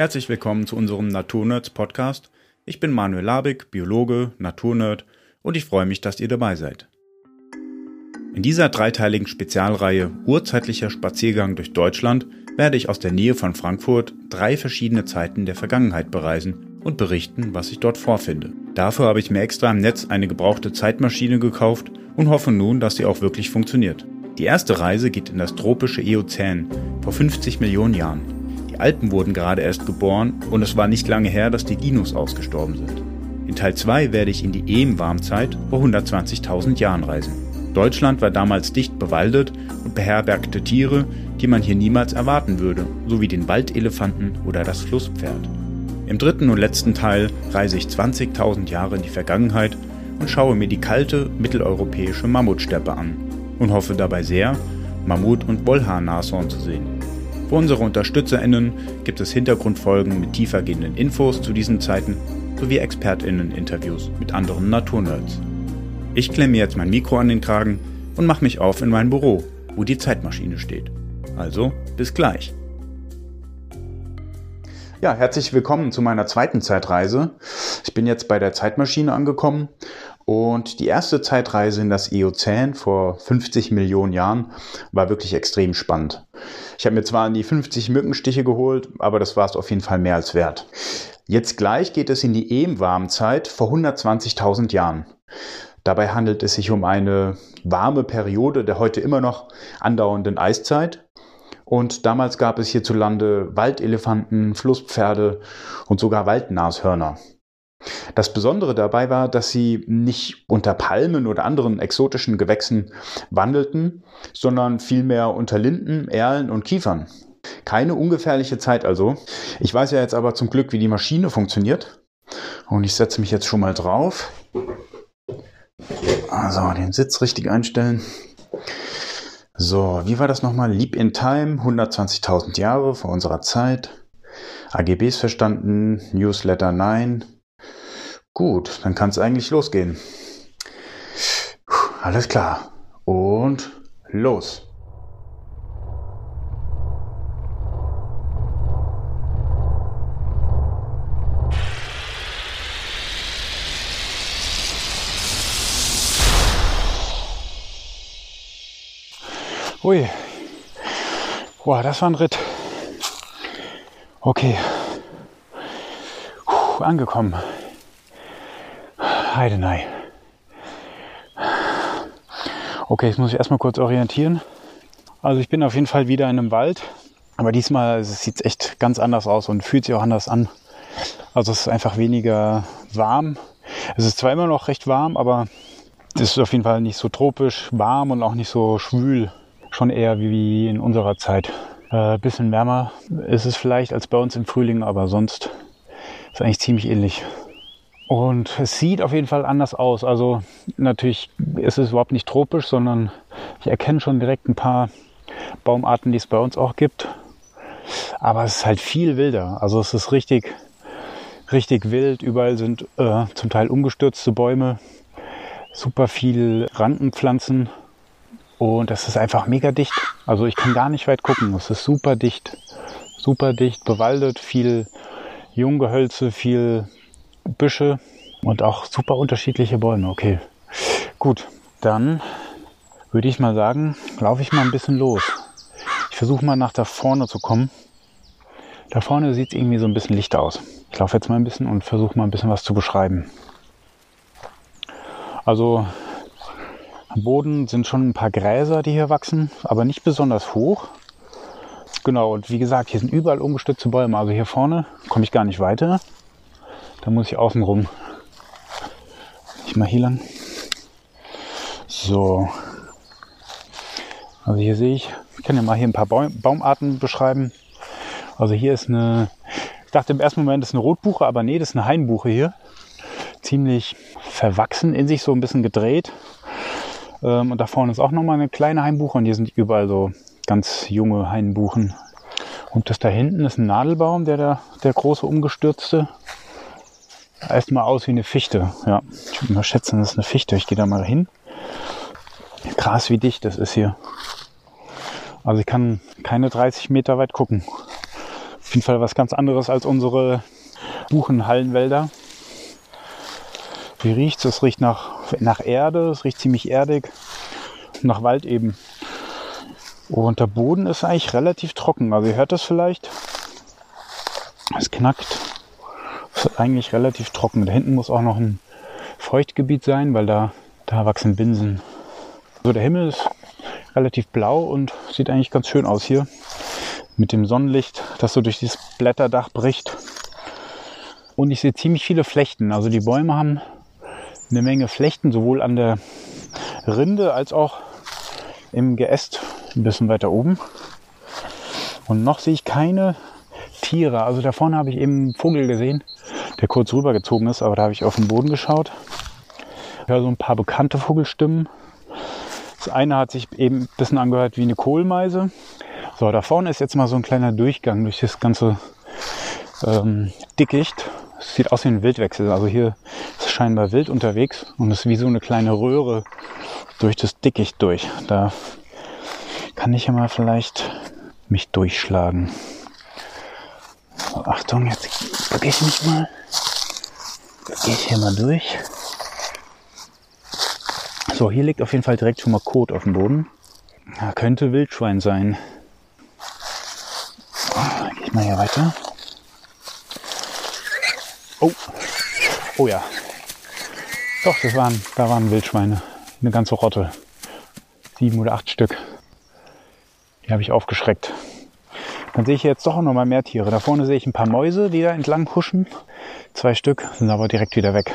Herzlich willkommen zu unserem Naturnerds Podcast. Ich bin Manuel Labig, Biologe, Naturnerd und ich freue mich, dass ihr dabei seid. In dieser dreiteiligen Spezialreihe Urzeitlicher Spaziergang durch Deutschland werde ich aus der Nähe von Frankfurt drei verschiedene Zeiten der Vergangenheit bereisen und berichten, was ich dort vorfinde. Dafür habe ich mir extra im Netz eine gebrauchte Zeitmaschine gekauft und hoffe nun, dass sie auch wirklich funktioniert. Die erste Reise geht in das tropische Eozän vor 50 Millionen Jahren. Alpen wurden gerade erst geboren und es war nicht lange her, dass die Dinos ausgestorben sind. In Teil 2 werde ich in die Eem-Warmzeit vor 120.000 Jahren reisen. Deutschland war damals dicht bewaldet und beherbergte Tiere, die man hier niemals erwarten würde, sowie den Waldelefanten oder das Flusspferd. Im dritten und letzten Teil reise ich 20.000 Jahre in die Vergangenheit und schaue mir die kalte mitteleuropäische Mammutsteppe an und hoffe dabei sehr, Mammut- und Wollhaar-Nashorn zu sehen. Für unsere UnterstützerInnen gibt es Hintergrundfolgen mit tiefergehenden Infos zu diesen Zeiten sowie ExpertInnen-Interviews mit anderen Naturnerds. Ich klemme jetzt mein Mikro an den Kragen und mache mich auf in mein Büro, wo die Zeitmaschine steht. Also, bis gleich. Ja, herzlich willkommen zu meiner zweiten Zeitreise. Ich bin jetzt bei der Zeitmaschine angekommen und die erste Zeitreise in das Eozän vor 50 Millionen Jahren war wirklich extrem spannend. Ich habe mir zwar die 50 Mückenstiche geholt, aber das war es auf jeden Fall mehr als wert. Jetzt gleich geht es in die Eem-Warmzeit vor 120.000 Jahren. Dabei handelt es sich um eine warme Periode der heute immer noch andauernden Eiszeit und damals gab es hierzulande Waldelefanten, Flusspferde und sogar Waldnashörner. Das Besondere dabei war, dass sie nicht unter Palmen oder anderen exotischen Gewächsen wandelten, sondern vielmehr unter Linden, Erlen und Kiefern. Keine ungefährliche Zeit also. Ich weiß ja jetzt aber zum Glück, wie die Maschine funktioniert. Und ich setze mich jetzt schon mal drauf. Also den Sitz richtig einstellen. So, wie war das nochmal? Leap in Time, 120.000 Jahre vor unserer Zeit. AGBs verstanden, Newsletter 9. Gut, dann kann es eigentlich losgehen. Alles klar. Und los. Ui. Boah, das war ein Ritt. Okay. Puh, angekommen. Heidenei. Okay, jetzt muss ich erstmal kurz orientieren. Also ich bin auf jeden Fall wieder in einem Wald. Aber diesmal sieht es echt ganz anders aus und fühlt sich auch anders an. Also es ist einfach weniger warm. Es ist zwar immer noch recht warm, aber es ist auf jeden Fall nicht so tropisch warm und auch nicht so schwül schon eher wie in unserer Zeit. Äh, bisschen wärmer ist es vielleicht als bei uns im Frühling, aber sonst ist es eigentlich ziemlich ähnlich. Und es sieht auf jeden Fall anders aus. Also natürlich ist es überhaupt nicht tropisch, sondern ich erkenne schon direkt ein paar Baumarten, die es bei uns auch gibt. Aber es ist halt viel wilder. Also es ist richtig, richtig wild. Überall sind äh, zum Teil umgestürzte Bäume, super viel Rankenpflanzen und es ist einfach mega dicht. Also ich kann gar nicht weit gucken. Es ist super dicht. Super dicht, bewaldet, viel Junggehölze, viel Büsche und auch super unterschiedliche Bäume. Okay, gut. Dann würde ich mal sagen, laufe ich mal ein bisschen los. Ich versuche mal nach da vorne zu kommen. Da vorne sieht es irgendwie so ein bisschen Licht aus. Ich laufe jetzt mal ein bisschen und versuche mal ein bisschen was zu beschreiben. Also am Boden sind schon ein paar Gräser, die hier wachsen, aber nicht besonders hoch. Genau, und wie gesagt, hier sind überall umgestützte Bäume. Also hier vorne komme ich gar nicht weiter. Da muss ich außen rum. Ich mal hier lang. So. Also hier sehe ich, ich kann ja mal hier ein paar Baumarten beschreiben. Also hier ist eine, ich dachte im ersten Moment ist eine Rotbuche, aber nee, das ist eine Hainbuche hier. Ziemlich verwachsen in sich, so ein bisschen gedreht. Ähm, und da vorne ist auch nochmal eine kleine Hainbuche und hier sind überall so ganz junge Hainbuchen. Und das da hinten ist ein Nadelbaum, der da, der große umgestürzte. Erstmal aus wie eine Fichte. Ja, ich würde mal schätzen, das ist eine Fichte. Ich gehe da mal hin. Krass, wie dicht das ist hier. Also ich kann keine 30 Meter weit gucken. Auf jeden Fall was ganz anderes als unsere Buchenhallenwälder. Wie riecht es? Es riecht nach, nach Erde, es riecht ziemlich erdig, nach Wald eben. Und der Boden ist eigentlich relativ trocken. Also ihr hört das vielleicht. Es knackt. Eigentlich relativ trocken. Da hinten muss auch noch ein Feuchtgebiet sein, weil da, da wachsen Binsen. So, der Himmel ist relativ blau und sieht eigentlich ganz schön aus hier. Mit dem Sonnenlicht, das so durch dieses Blätterdach bricht. Und ich sehe ziemlich viele Flechten. Also die Bäume haben eine Menge Flechten, sowohl an der Rinde als auch im Geäst ein bisschen weiter oben. Und noch sehe ich keine Tiere. Also da vorne habe ich eben einen Vogel gesehen, der kurz rübergezogen ist, aber da habe ich auf den Boden geschaut. Ich höre so ein paar bekannte Vogelstimmen. Das eine hat sich eben ein bisschen angehört wie eine Kohlmeise. So, da vorne ist jetzt mal so ein kleiner Durchgang durch das ganze ähm, Dickicht. Es sieht aus wie ein Wildwechsel. Also hier ist scheinbar wild unterwegs und es ist wie so eine kleine Röhre durch das Dickicht durch. Da kann ich ja mal vielleicht mich durchschlagen. So, Achtung, jetzt bücke ich mich mal. Gehe ich hier mal durch. So, hier liegt auf jeden Fall direkt schon mal Kot auf dem Boden. Ja, könnte Wildschwein sein. Oh, Gehe ich mal hier weiter. Oh, oh ja. Doch, das waren, da waren Wildschweine. Eine ganze Rotte. Sieben oder acht Stück. Die habe ich aufgeschreckt. Dann sehe ich jetzt doch noch mal mehr Tiere. Da vorne sehe ich ein paar Mäuse, die da entlang huschen. Zwei Stück sind aber direkt wieder weg.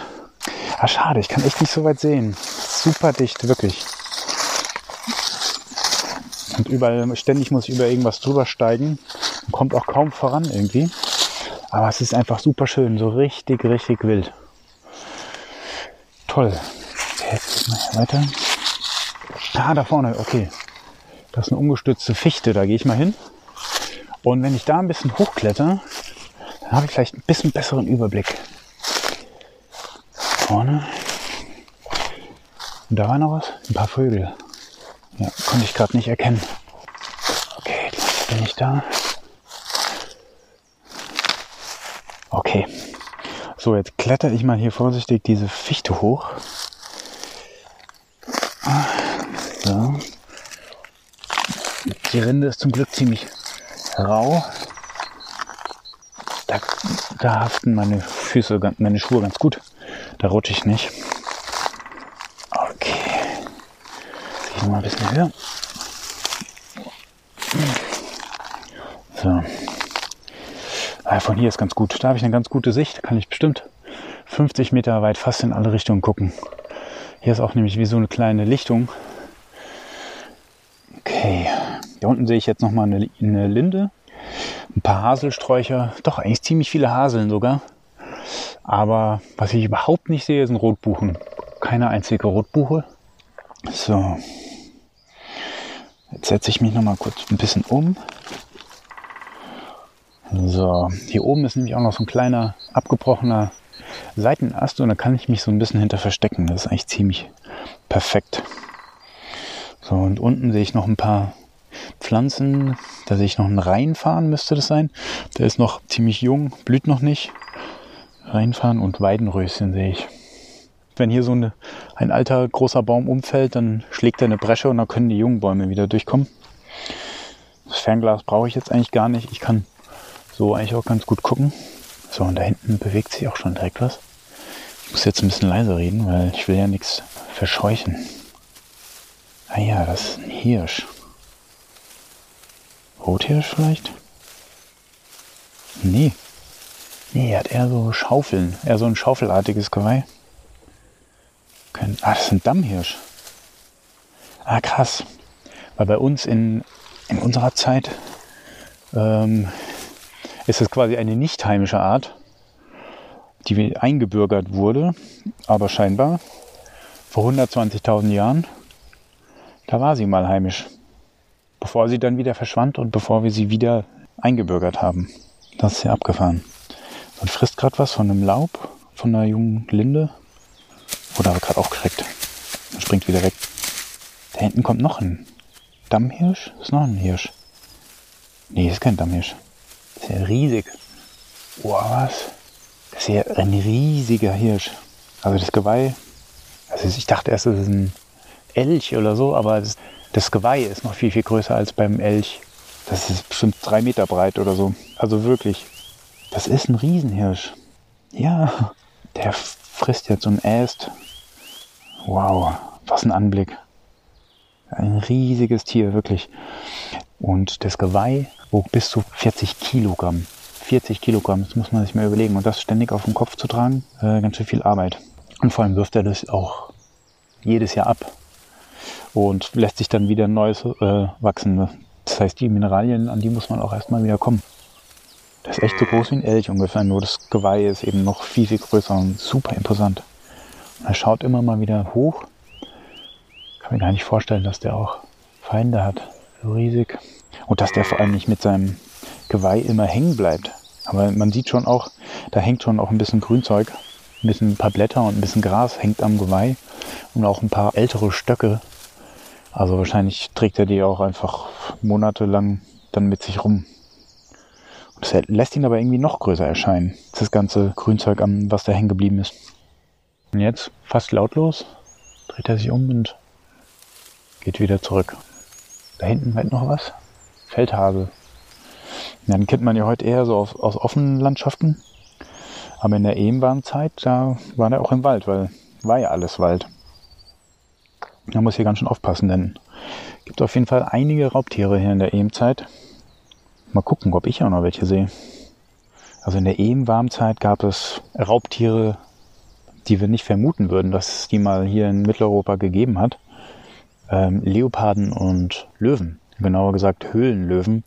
Ah, schade, ich kann echt nicht so weit sehen. Super dicht, wirklich. Und überall, ständig muss ich über irgendwas drüber steigen. kommt auch kaum voran irgendwie. Aber es ist einfach super schön, so richtig, richtig wild. Toll. Jetzt mal weiter. Ah, da vorne, okay. Das ist eine ungestützte Fichte, da gehe ich mal hin. Und wenn ich da ein bisschen hochkletter, dann habe ich vielleicht ein bisschen besseren Überblick. Vorne. Und da war noch was? Ein paar Vögel. Ja, konnte ich gerade nicht erkennen. Okay, gleich bin ich da. Okay. So, jetzt kletter ich mal hier vorsichtig diese Fichte hoch. So. Die Rinde ist zum Glück ziemlich rau. Da, da haften meine Füße, meine Schuhe ganz gut. Da rutsche ich nicht. Okay. Ich noch mal ein bisschen höher. So. Ah, von hier ist ganz gut. Da habe ich eine ganz gute Sicht. Kann ich bestimmt 50 Meter weit fast in alle Richtungen gucken. Hier ist auch nämlich wie so eine kleine Lichtung. Hier unten sehe ich jetzt noch mal eine, eine Linde. Ein paar Haselsträucher. Doch, eigentlich ziemlich viele Haseln sogar. Aber was ich überhaupt nicht sehe, sind Rotbuchen. Keine einzige Rotbuche. So. Jetzt setze ich mich noch mal kurz ein bisschen um. So, hier oben ist nämlich auch noch so ein kleiner abgebrochener Seitenast und da kann ich mich so ein bisschen hinter verstecken. Das ist eigentlich ziemlich perfekt. So, und unten sehe ich noch ein paar Pflanzen. Da sehe ich noch einen Reinfahren, müsste das sein. Der ist noch ziemlich jung, blüht noch nicht. Reinfahren und Weidenröschen sehe ich. Wenn hier so eine, ein alter großer Baum umfällt, dann schlägt er eine Bresche und dann können die jungen Bäume wieder durchkommen. Das Fernglas brauche ich jetzt eigentlich gar nicht. Ich kann so eigentlich auch ganz gut gucken. So, und da hinten bewegt sich auch schon direkt was. Ich muss jetzt ein bisschen leiser reden, weil ich will ja nichts verscheuchen. Ah ja, das ist ein Hirsch. Rothirsch vielleicht? Nee. Nee, er hat eher so Schaufeln. Eher so ein schaufelartiges Geweih. Kein, ah, das ist ein Dammhirsch. Ah, krass. Weil bei uns in, in unserer Zeit ähm, ist es quasi eine nicht heimische Art, die eingebürgert wurde, aber scheinbar vor 120.000 Jahren, da war sie mal heimisch, bevor sie dann wieder verschwand und bevor wir sie wieder eingebürgert haben. Das ist ja abgefahren. Man frisst gerade was von einem Laub, von einer jungen Linde. Oder habe gerade aufgeschreckt. Und springt wieder weg. Da hinten kommt noch ein Dammhirsch. Ist noch ein Hirsch. Nee, ist kein Dammhirsch. Ist ja riesig. Boah, was? Das ist ja ein riesiger Hirsch. Also das Geweih, also ich dachte erst, das ist ein Elch oder so, aber das, das Geweih ist noch viel, viel größer als beim Elch. Das ist bestimmt drei Meter breit oder so. Also wirklich. Das ist ein Riesenhirsch. Ja, der frisst jetzt und äst. Wow, was ein Anblick. Ein riesiges Tier, wirklich. Und das Geweih wog bis zu 40 Kilogramm. 40 Kilogramm, das muss man sich mal überlegen. Und das ständig auf dem Kopf zu tragen, äh, ganz schön viel Arbeit. Und vor allem wirft er das auch jedes Jahr ab und lässt sich dann wieder Neues äh, wachsen. Das heißt, die Mineralien, an die muss man auch erstmal wieder kommen. Das ist echt so groß wie ein Elch ungefähr, nur das Geweih ist eben noch viel, viel größer und super imposant. Er schaut immer mal wieder hoch. Kann mir gar nicht vorstellen, dass der auch Feinde hat. So riesig. Und dass der vor allem nicht mit seinem Geweih immer hängen bleibt. Aber man sieht schon auch, da hängt schon auch ein bisschen Grünzeug, ein bisschen ein paar Blätter und ein bisschen Gras hängt am Geweih und auch ein paar ältere Stöcke. Also wahrscheinlich trägt er die auch einfach monatelang dann mit sich rum. Das lässt ihn aber irgendwie noch größer erscheinen, das ganze Grünzeug, was da hängen geblieben ist. Und jetzt, fast lautlos, dreht er sich um und geht wieder zurück. Da hinten weit noch was. Feldhase. Ja, den kennt man ja heute eher so aus, aus offenen Landschaften. Aber in der Ehmwarmzeit, da war der auch im Wald, weil war ja alles Wald. Man muss hier ganz schön aufpassen, denn es gibt auf jeden Fall einige Raubtiere hier in der Ehmzeit. Mal gucken, ob ich auch noch welche sehe. Also in der Ehmwarmzeit gab es Raubtiere, die wir nicht vermuten würden, dass es die mal hier in Mitteleuropa gegeben hat. Ähm, Leoparden und Löwen, genauer gesagt Höhlenlöwen.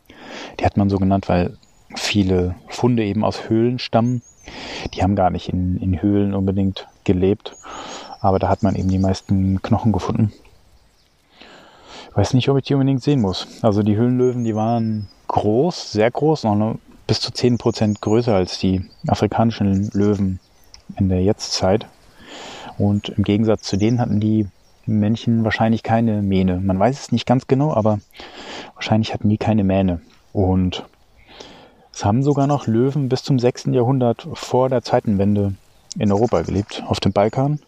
Die hat man so genannt, weil viele Funde eben aus Höhlen stammen. Die haben gar nicht in, in Höhlen unbedingt gelebt, aber da hat man eben die meisten Knochen gefunden. Ich weiß nicht, ob ich die unbedingt sehen muss. Also die Höhlenlöwen, die waren groß, sehr groß, noch bis zu 10% größer als die afrikanischen Löwen in der Jetztzeit. Und im Gegensatz zu denen hatten die Männchen wahrscheinlich keine Mähne. Man weiß es nicht ganz genau, aber wahrscheinlich hatten die keine Mähne. Und es haben sogar noch Löwen bis zum 6. Jahrhundert vor der Zeitenwende in Europa gelebt, auf dem Balkan.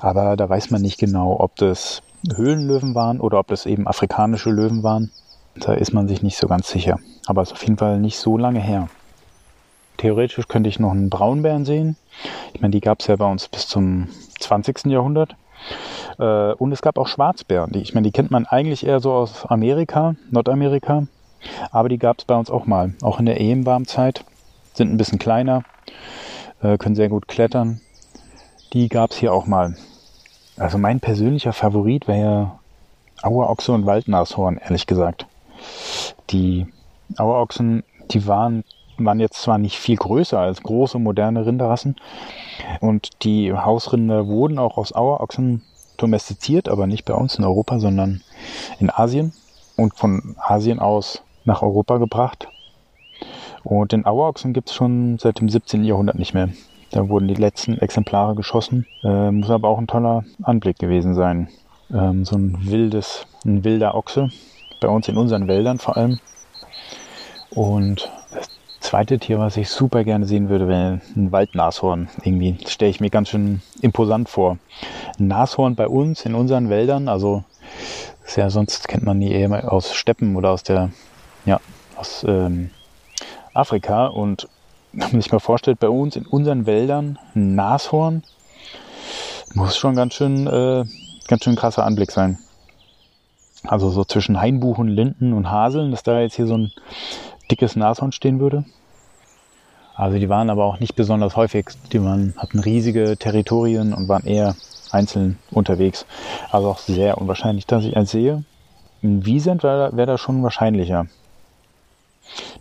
Aber da weiß man nicht genau, ob das Höhlenlöwen waren oder ob das eben afrikanische Löwen waren. Da ist man sich nicht so ganz sicher. Aber es ist auf jeden Fall nicht so lange her. Theoretisch könnte ich noch einen Braunbären sehen. Ich meine, die gab es ja bei uns bis zum 20. Jahrhundert. Äh, und es gab auch Schwarzbären. Ich meine, die kennt man eigentlich eher so aus Amerika, Nordamerika. Aber die gab es bei uns auch mal, auch in der Ehenwarmzeit. Sind ein bisschen kleiner, äh, können sehr gut klettern. Die gab es hier auch mal. Also mein persönlicher Favorit wäre Auerochse und Waldnashorn, ehrlich gesagt. Die Auerochsen, die waren, waren jetzt zwar nicht viel größer als große moderne Rinderrassen und die Hausrinder wurden auch aus Auerochsen domestiziert, aber nicht bei uns in Europa, sondern in Asien und von Asien aus nach Europa gebracht. Und den Auerochsen gibt es schon seit dem 17. Jahrhundert nicht mehr. Da wurden die letzten Exemplare geschossen. Äh, muss aber auch ein toller Anblick gewesen sein. Ähm, so ein wildes, ein wilder Ochse. Bei uns in unseren Wäldern vor allem. Und das zweite Tier, was ich super gerne sehen würde, wäre ein Waldnashorn. Irgendwie stelle ich mir ganz schön imposant vor. Ein Nashorn bei uns in unseren Wäldern, also ist ja sonst kennt man die eher aus Steppen oder aus der ja, aus ähm, Afrika. Und wenn man sich mal vorstellt, bei uns in unseren Wäldern ein Nashorn, muss schon ganz schön, äh, ganz schön krasser Anblick sein. Also so zwischen Hainbuchen, Linden und Haseln, dass da jetzt hier so ein dickes Nashorn stehen würde. Also die waren aber auch nicht besonders häufig. Die waren, hatten riesige Territorien und waren eher einzeln unterwegs. Also auch sehr unwahrscheinlich, dass ich eins sehe. In Wiesent wäre wär da schon wahrscheinlicher.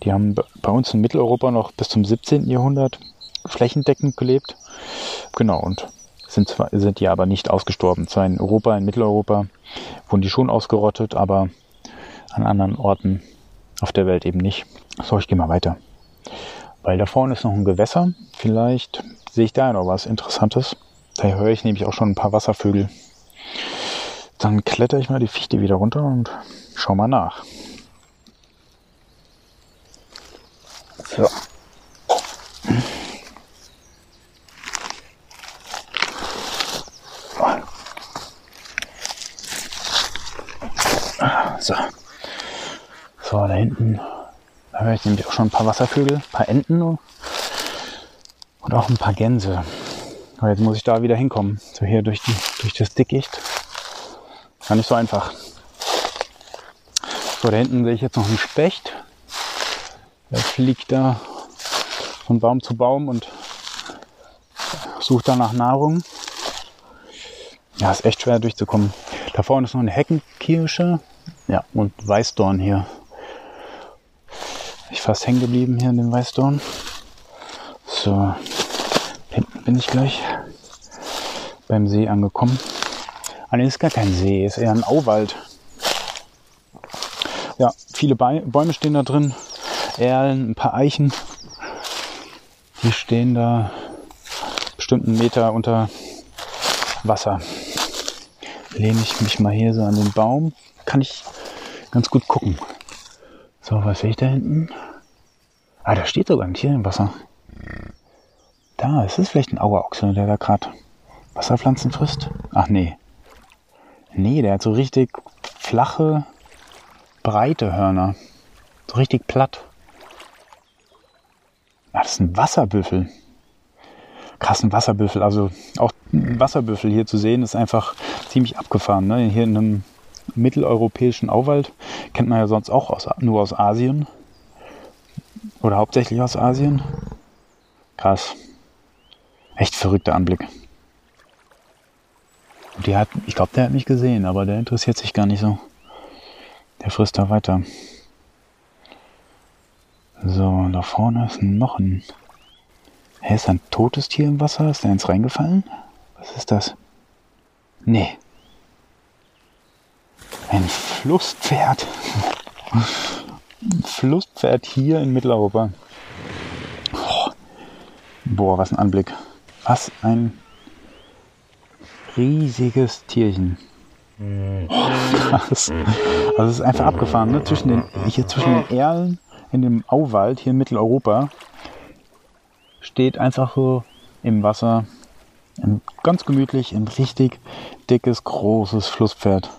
Die haben bei uns in Mitteleuropa noch bis zum 17. Jahrhundert flächendeckend gelebt. Genau, und sind, zwar, sind die aber nicht ausgestorben. Zwar in Europa, in Mitteleuropa wurden die schon ausgerottet, aber an anderen Orten auf der Welt eben nicht. So, ich gehe mal weiter. Weil da vorne ist noch ein Gewässer. Vielleicht sehe ich da noch was Interessantes. Da höre ich nämlich auch schon ein paar Wasservögel. Dann kletter ich mal die Fichte wieder runter und schau mal nach. So. So. So, da hinten da höre ich nämlich auch schon ein paar Wasservögel, ein paar Enten und auch ein paar Gänse. Aber jetzt muss ich da wieder hinkommen. So hier durch, die, durch das Dickicht. Gar nicht so einfach. So, da hinten sehe ich jetzt noch einen Specht. Fliegt da von Baum zu Baum und sucht da nach Nahrung. Ja, ist echt schwer durchzukommen. Da vorne ist noch eine Heckenkirsche. Ja, und Weißdorn hier. Ich fast hängen geblieben hier in dem Weißdorn. So, hinten bin ich gleich beim See angekommen. Ah, nee, ist gar kein See, ist eher ein Auwald. Ja, viele Bäume stehen da drin. Erlen, ein paar Eichen. Die stehen da bestimmt einen Meter unter Wasser. Lehne ich mich mal hier so an den Baum. Kann ich ganz gut gucken. So, was sehe ich da hinten? Ah, da steht sogar ein Tier im Wasser. Da, ist es vielleicht ein Auerochse, der da gerade Wasserpflanzen frisst? Ach nee. Nee, der hat so richtig flache, breite Hörner. So richtig platt. Ah, das ist ein Wasserbüffel. Krass, ein Wasserbüffel. Also auch ein Wasserbüffel hier zu sehen, ist einfach ziemlich abgefahren. Ne? Hier in einem mitteleuropäischen Auwald. Kennt man ja sonst auch aus, nur aus Asien. Oder hauptsächlich aus Asien. Krass. Echt verrückter Anblick. Die hat, ich glaube, der hat mich gesehen, aber der interessiert sich gar nicht so. Der frisst da weiter. So, da vorne ist noch ein. Hä, ist ein totes Tier im Wasser? Ist da eins reingefallen? Was ist das? Nee, ein Flusspferd. Ein Flusspferd hier in Mitteleuropa. Oh. Boah, was ein Anblick. Was ein riesiges Tierchen. Oh, krass. Also es ist einfach abgefahren, ne? Zwischen den, hier zwischen den Erlen in dem Auwald hier in Mitteleuropa steht einfach so im Wasser ein, ganz gemütlich ein richtig dickes, großes Flusspferd.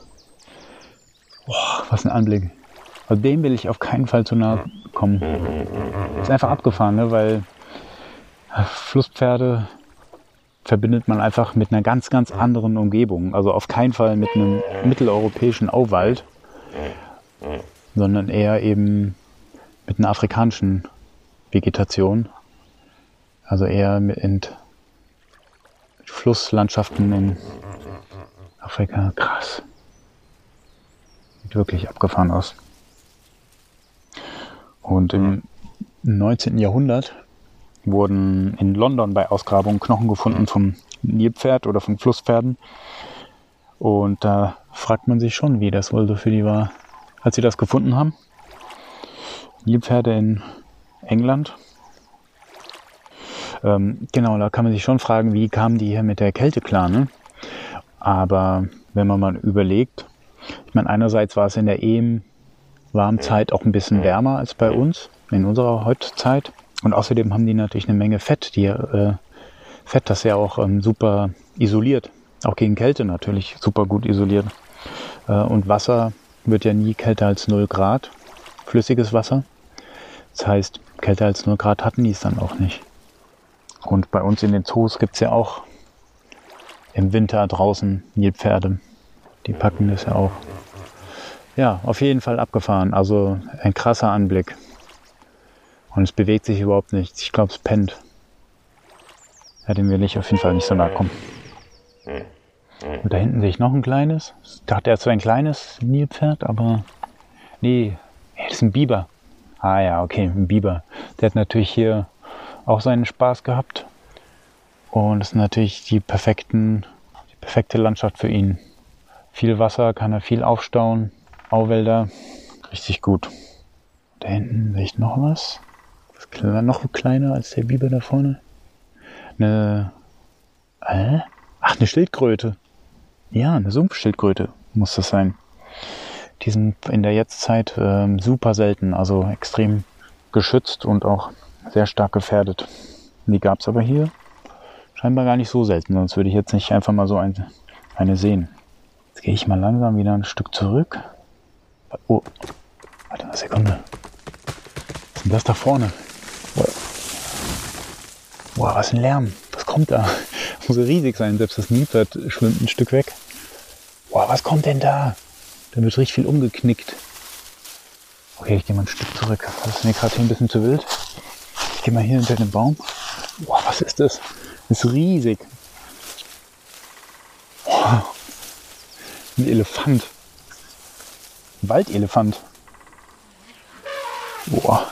Boah, was ein Anblick. Also dem will ich auf keinen Fall zu nahe kommen. Ist einfach abgefahren, ne? weil Flusspferde verbindet man einfach mit einer ganz, ganz anderen Umgebung. Also auf keinen Fall mit einem mitteleuropäischen Auwald, sondern eher eben mit einer afrikanischen Vegetation. Also eher mit Flusslandschaften in Afrika. Krass. Sieht wirklich abgefahren aus. Und im 19. Jahrhundert wurden in London bei Ausgrabungen Knochen gefunden vom Nilpferd oder von Flusspferden. Und da fragt man sich schon, wie das wohl so für die war, als sie das gefunden haben. Nilpferde in England. Ähm, genau, da kann man sich schon fragen, wie kamen die hier mit der Kälte klar. Ne? Aber wenn man mal überlegt, ich meine, einerseits war es in der ehem Warmzeit auch ein bisschen wärmer als bei uns, in unserer Heutzeit. Und außerdem haben die natürlich eine Menge Fett, die äh, Fett, das ja auch ähm, super isoliert, auch gegen Kälte natürlich super gut isoliert. Äh, und Wasser wird ja nie kälter als 0 Grad, flüssiges Wasser. Das heißt, kälter als 0 Grad hatten die es dann auch nicht. Und bei uns in den Zoos gibt es ja auch im Winter draußen Nilpferde. Die packen das ja auch. Ja, auf jeden Fall abgefahren. Also ein krasser Anblick. Und es bewegt sich überhaupt nichts. Ich glaube, es pennt. Ja, dem will ich auf jeden Fall nicht so nahe kommen. Und da hinten sehe ich noch ein kleines. Ich dachte, er hat so ein kleines Nilpferd, aber nee, das ist ein Biber. Ah ja, okay, ein Biber. Der hat natürlich hier auch seinen Spaß gehabt. Und es ist natürlich die perfekten, die perfekte Landschaft für ihn. Viel Wasser, kann er viel aufstauen. Auwälder, richtig gut. Da hinten sehe ich noch was. Das ist noch kleiner als der Biber da vorne. Eine, äh? ach, eine Schildkröte. Ja, eine Sumpfschildkröte muss das sein. Die sind in der Jetztzeit ähm, super selten, also extrem geschützt und auch sehr stark gefährdet. Die gab es aber hier scheinbar gar nicht so selten, sonst würde ich jetzt nicht einfach mal so eine, eine sehen. Jetzt gehe ich mal langsam wieder ein Stück zurück. Oh, warte eine Sekunde. Was ist denn das da vorne? Boah, was ein Lärm. Was kommt da? Das muss riesig sein, selbst das Nilpferd schwimmt ein Stück weg. Boah, was kommt denn da? Da wird richtig viel umgeknickt. Okay, ich gehe mal ein Stück zurück. Das ist mir gerade hier ein bisschen zu wild. Ich gehe mal hier hinter den Baum. Boah, was ist das? Das ist riesig. Boah. Ein Elefant. Ein Waldelefant. Boah.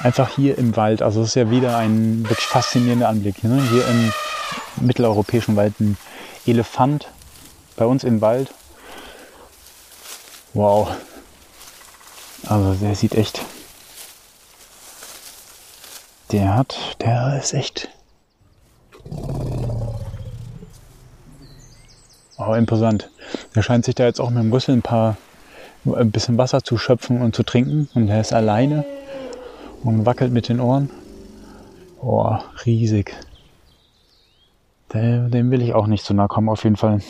Einfach hier im Wald. Also es ist ja wieder ein wirklich faszinierender Anblick. Ne? Hier im mitteleuropäischen Wald ein Elefant. Bei uns im Wald. Wow. Also der sieht echt. Der hat, der ist echt. Oh, imposant. Der scheint sich da jetzt auch mit dem Rüssel ein paar, ein bisschen Wasser zu schöpfen und zu trinken. Und der ist alleine und wackelt mit den Ohren. Oh, riesig. dem will ich auch nicht zu nahe kommen, auf jeden Fall.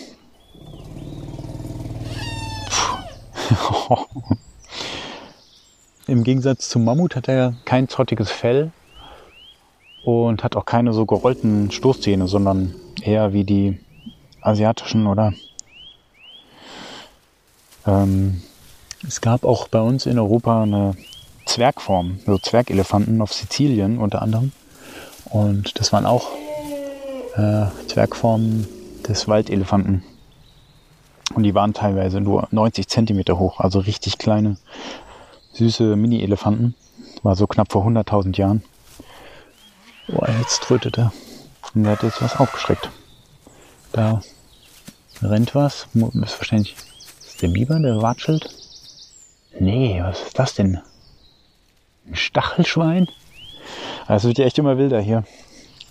Im Gegensatz zum Mammut hat er kein zottiges Fell und hat auch keine so gerollten Stoßzähne, sondern eher wie die asiatischen oder ähm, es gab auch bei uns in Europa eine Zwergform, so Zwergelefanten auf Sizilien unter anderem. Und das waren auch äh, Zwergformen des Waldelefanten. Und die waren teilweise nur 90 Zentimeter hoch, also richtig kleine süße Mini-Elefanten. War so knapp vor 100.000 Jahren. Boah, jetzt trötet er. Und er hat jetzt was aufgeschreckt. Da rennt was. Ist wahrscheinlich ist der Biber, der watschelt. Nee, was ist das denn? Ein Stachelschwein? Es wird ja echt immer wilder hier.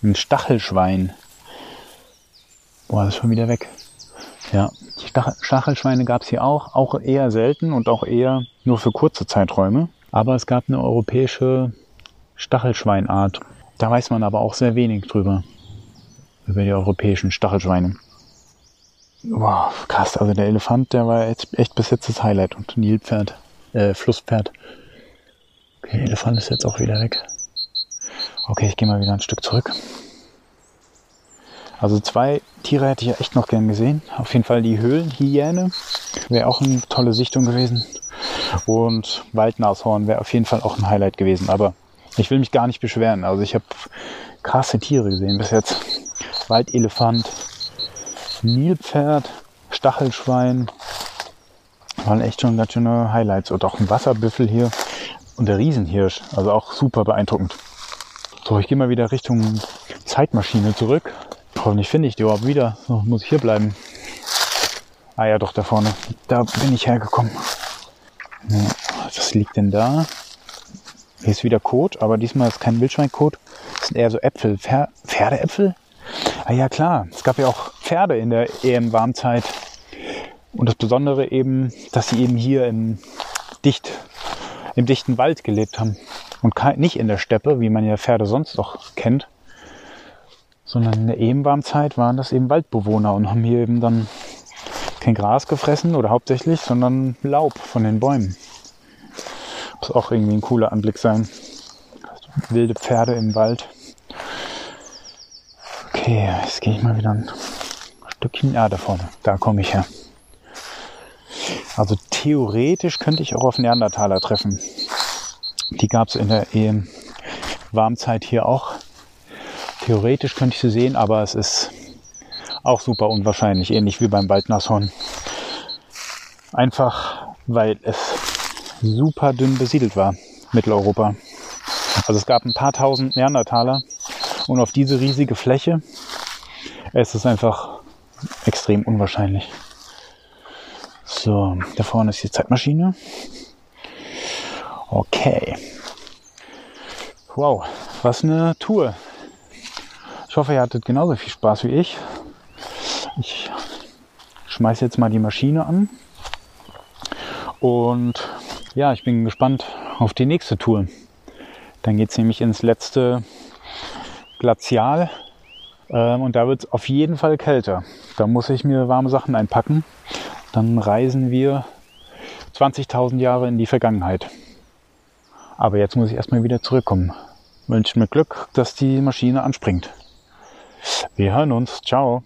Ein Stachelschwein. Boah, das ist schon wieder weg. Ja, Stachelschweine gab es hier auch, auch eher selten und auch eher nur für kurze Zeiträume. Aber es gab eine europäische Stachelschweinart. Da weiß man aber auch sehr wenig drüber. Über die europäischen Stachelschweine. Wow, krass. Also der Elefant, der war jetzt echt bis jetzt das Highlight. Und Nilpferd, äh, Flusspferd. Okay, der Elefant ist jetzt auch wieder weg. Okay, ich gehe mal wieder ein Stück zurück. Also zwei Tiere hätte ich ja echt noch gern gesehen. Auf jeden Fall die Höhlenhyäne wäre auch eine tolle Sichtung gewesen. Und Waldnashorn wäre auf jeden Fall auch ein Highlight gewesen. Aber ich will mich gar nicht beschweren. Also ich habe krasse Tiere gesehen bis jetzt. Waldelefant, Nilpferd, Stachelschwein. Waren echt schon ganz schöne Highlights. Und auch ein Wasserbüffel hier. Und der Riesenhirsch. Also auch super beeindruckend. So, ich gehe mal wieder Richtung Zeitmaschine zurück. Hoffentlich finde ich die überhaupt wieder. So, muss ich hier bleiben. Ah ja, doch, da vorne. Da bin ich hergekommen. Was liegt denn da? Hier ist wieder Kot, aber diesmal ist kein Wildschweinkot. Das sind eher so Äpfel. Pfer Pferdeäpfel? Ah ja, klar. Es gab ja auch Pferde in der EM-Warmzeit. Und das Besondere eben, dass sie eben hier im, dicht, im dichten Wald gelebt haben. Und nicht in der Steppe, wie man ja Pferde sonst noch kennt. Sondern in der EM-Warmzeit waren das eben Waldbewohner und haben hier eben dann kein Gras gefressen oder hauptsächlich, sondern Laub von den Bäumen. Muss auch irgendwie ein cooler Anblick sein. Wilde Pferde im Wald. Okay, jetzt gehe ich mal wieder ein Stückchen. Da vorne. Da komme ich her. Also theoretisch könnte ich auch auf Neandertaler treffen. Die gab es in der EM Warmzeit hier auch. Theoretisch könnte ich sie sehen, aber es ist auch super unwahrscheinlich, ähnlich wie beim Waldnashorn. Einfach weil es super dünn besiedelt war, Mitteleuropa. Also es gab ein paar tausend Neandertaler und auf diese riesige Fläche ist es einfach extrem unwahrscheinlich. So, da vorne ist die Zeitmaschine. Okay. Wow, was eine Tour. Ich hoffe, ihr hattet genauso viel Spaß wie ich. Ich schmeiße jetzt mal die Maschine an und ja, ich bin gespannt auf die nächste Tour. Dann geht es nämlich ins letzte Glazial. Ähm, und da wird es auf jeden Fall kälter. Da muss ich mir warme Sachen einpacken. Dann reisen wir 20.000 Jahre in die Vergangenheit. Aber jetzt muss ich erstmal wieder zurückkommen. Wünsche mir Glück, dass die Maschine anspringt. Wir hören uns. Ciao.